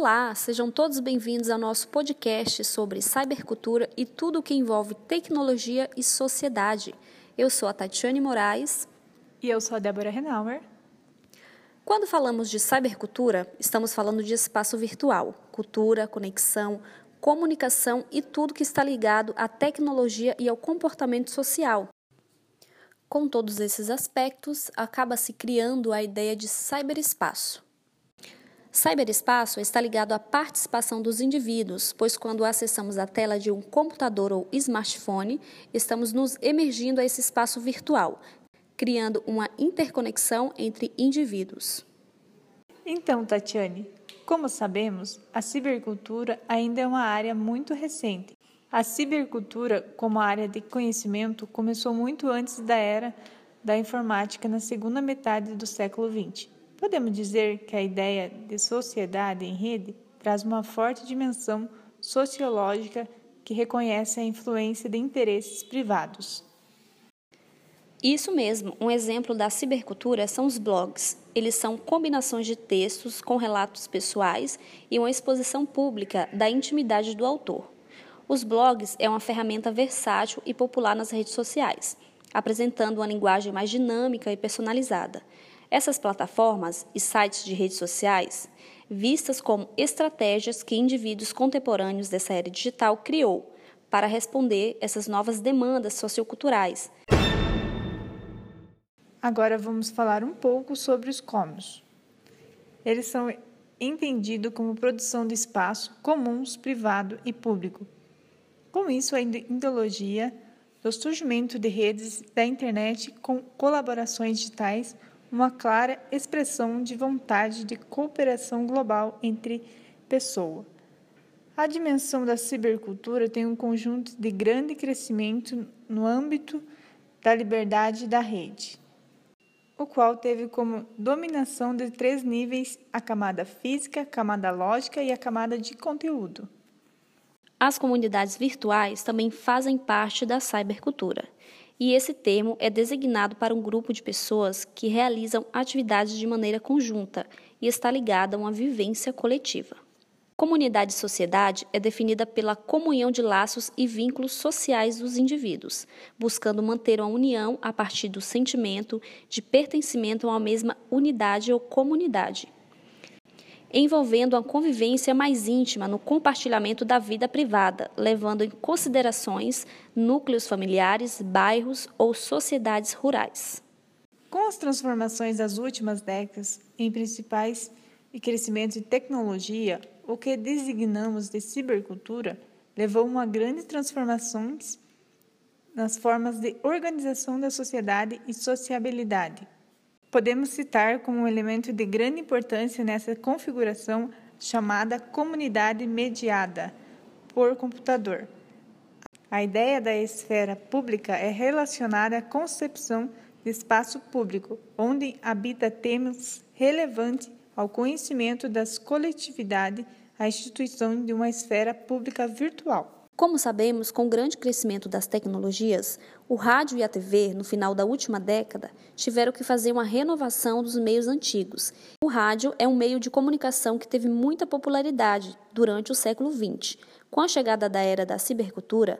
Olá, sejam todos bem-vindos ao nosso podcast sobre cybercultura e tudo o que envolve tecnologia e sociedade. Eu sou a Tatiane Moraes. E eu sou a Débora Renauer. Quando falamos de cybercultura, estamos falando de espaço virtual, cultura, conexão, comunicação e tudo que está ligado à tecnologia e ao comportamento social. Com todos esses aspectos, acaba se criando a ideia de cyberespaço. Cyberespaço está ligado à participação dos indivíduos, pois quando acessamos a tela de um computador ou smartphone, estamos nos emergindo a esse espaço virtual, criando uma interconexão entre indivíduos. Então, Tatiane, como sabemos, a cibercultura ainda é uma área muito recente. A cibercultura, como área de conhecimento, começou muito antes da era da informática na segunda metade do século XX. Podemos dizer que a ideia de sociedade em rede traz uma forte dimensão sociológica que reconhece a influência de interesses privados. Isso mesmo, um exemplo da cibercultura são os blogs. Eles são combinações de textos com relatos pessoais e uma exposição pública da intimidade do autor. Os blogs é uma ferramenta versátil e popular nas redes sociais, apresentando uma linguagem mais dinâmica e personalizada. Essas plataformas e sites de redes sociais, vistas como estratégias que indivíduos contemporâneos dessa era digital criou para responder essas novas demandas socioculturais. Agora vamos falar um pouco sobre os comos. Eles são entendidos como produção de espaço comuns, privado e público. Com isso, a ideologia do surgimento de redes da internet com colaborações digitais uma clara expressão de vontade de cooperação global entre pessoas. A dimensão da cibercultura tem um conjunto de grande crescimento no âmbito da liberdade da rede, o qual teve como dominação de três níveis a camada física, a camada lógica e a camada de conteúdo. As comunidades virtuais também fazem parte da cybercultura e esse termo é designado para um grupo de pessoas que realizam atividades de maneira conjunta e está ligada a uma vivência coletiva. Comunidade e sociedade é definida pela comunhão de laços e vínculos sociais dos indivíduos, buscando manter uma união a partir do sentimento de pertencimento a uma mesma unidade ou comunidade envolvendo a convivência mais íntima no compartilhamento da vida privada, levando em considerações núcleos familiares, bairros ou sociedades rurais. Com as transformações das últimas décadas em principais e crescimento de tecnologia, o que designamos de cibercultura levou a uma grande transformações nas formas de organização da sociedade e sociabilidade. Podemos citar como um elemento de grande importância nessa configuração chamada comunidade mediada por computador. A ideia da esfera pública é relacionada à concepção de espaço público, onde habita temas relevantes ao conhecimento das coletividades, a instituição de uma esfera pública virtual. Como sabemos, com o grande crescimento das tecnologias, o rádio e a TV, no final da última década, tiveram que fazer uma renovação dos meios antigos. O rádio é um meio de comunicação que teve muita popularidade durante o século XX. Com a chegada da era da cibercultura,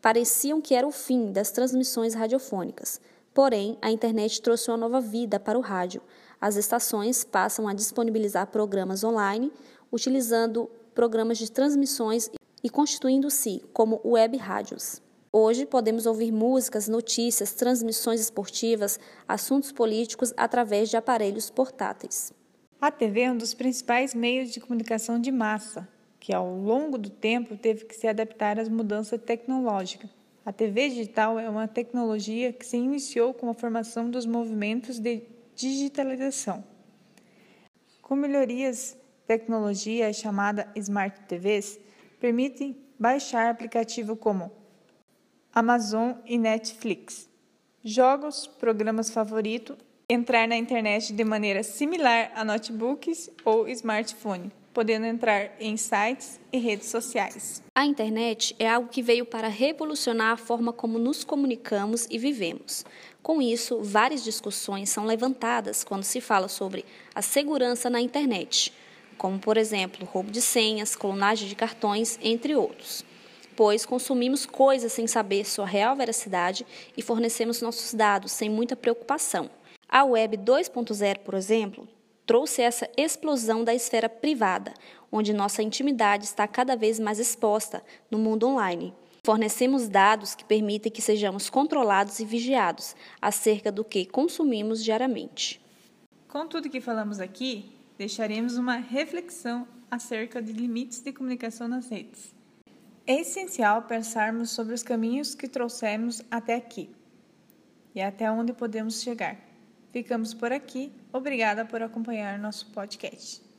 pareciam que era o fim das transmissões radiofônicas. Porém, a internet trouxe uma nova vida para o rádio. As estações passam a disponibilizar programas online, utilizando programas de transmissões e constituindo-se como web rádios. Hoje podemos ouvir músicas, notícias, transmissões esportivas, assuntos políticos através de aparelhos portáteis. A TV é um dos principais meios de comunicação de massa, que ao longo do tempo teve que se adaptar às mudanças tecnológicas. A TV digital é uma tecnologia que se iniciou com a formação dos movimentos de digitalização. Com melhorias, tecnologia chamada Smart TVs permitem baixar aplicativos como Amazon e Netflix, jogos, programas favoritos, entrar na internet de maneira similar a notebooks ou smartphone, podendo entrar em sites e redes sociais. A internet é algo que veio para revolucionar a forma como nos comunicamos e vivemos. Com isso, várias discussões são levantadas quando se fala sobre a segurança na internet como, por exemplo, roubo de senhas, clonagem de cartões, entre outros. Pois consumimos coisas sem saber sua real veracidade e fornecemos nossos dados sem muita preocupação. A Web 2.0, por exemplo, trouxe essa explosão da esfera privada, onde nossa intimidade está cada vez mais exposta no mundo online. Fornecemos dados que permitem que sejamos controlados e vigiados acerca do que consumimos diariamente. Com tudo que falamos aqui, deixaremos uma reflexão acerca de limites de comunicação nas redes. É essencial pensarmos sobre os caminhos que trouxemos até aqui e até onde podemos chegar. Ficamos por aqui. Obrigada por acompanhar nosso podcast.